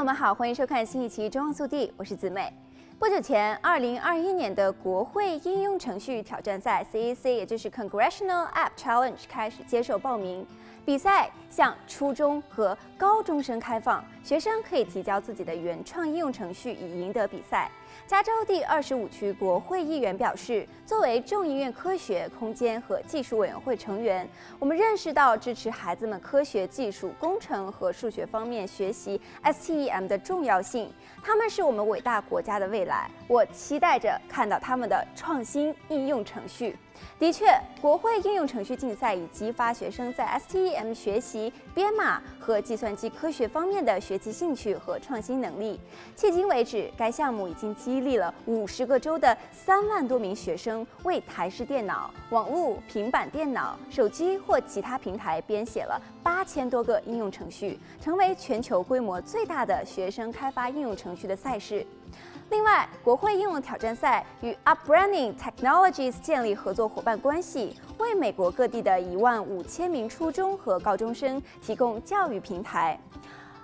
友们好，欢迎收看新一期《中望速递》，我是子美。不久前，二零二一年的国会应用程序挑战赛 （CEC），也就是 Congressional App Challenge 开始接受报名。比赛向初中和高中生开放，学生可以提交自己的原创应用程序以赢得比赛。加州第二十五区国会议员表示，作为众议院科学、空间和技术委员会成员，我们认识到支持孩子们科学技术、工程和数学方面学习 STEM 的重要性。他们是我们伟大国家的未来，我期待着看到他们的创新应用程序。的确，国会应用程序竞赛以激发学生在 STEM 学习、编码和计算机科学方面的学习兴趣和创新能力。迄今为止，该项目已经激励了五十个州的三万多名学生为台式电脑、网络、平板电脑、手机或其他平台编写了八千多个应用程序，成为全球规模最大的学生开发应用程序的赛事。另外，国会应用挑战赛与 Upbranding Technologies 建立合作伙伴关系，为美国各地的一万五千名初中和高中生提供教育平台，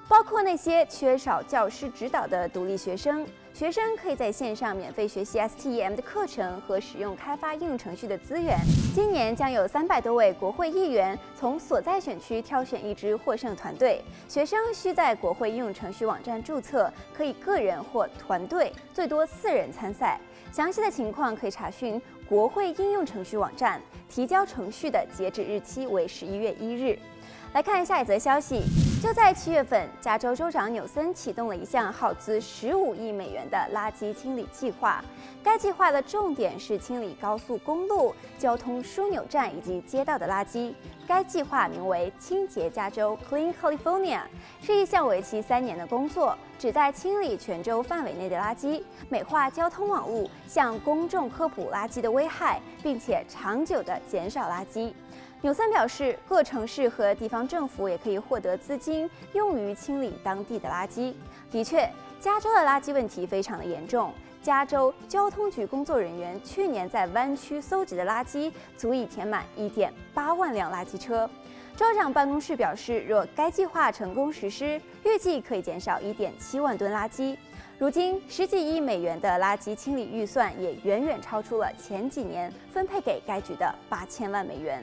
包括那些缺少教师指导的独立学生。学生可以在线上免费学习 STEM 的课程和使用开发应用程序的资源。今年将有三百多位国会议员从所在选区挑选一支获胜团队。学生需在国会应用程序网站注册，可以个人或团队最多四人参赛。详细的情况可以查询国会应用程序网站。提交程序的截止日期为十一月一日。来看下一则消息，就在七月份，加州州长纽森启动了一项耗资十五亿美元的垃圾清理计划。该计划的重点是清理高速公路、交通枢纽站以及街道的垃圾。该计划名为“清洁加州 ”（Clean California），是一项为期三年的工作，旨在清理全州范围内的垃圾，美化交通网络，向公众科普垃圾的危害，并且长久地减少垃圾。纽森表示，各城市和地方政府也可以获得资金，用于清理当地的垃圾。的确，加州的垃圾问题非常的严重。加州交通局工作人员去年在湾区搜集的垃圾，足以填满一点八万辆垃圾车。州长办公室表示，若该计划成功实施，预计可以减少一点七万吨垃圾。如今，十几亿美元的垃圾清理预算也远远超出了前几年分配给该局的八千万美元。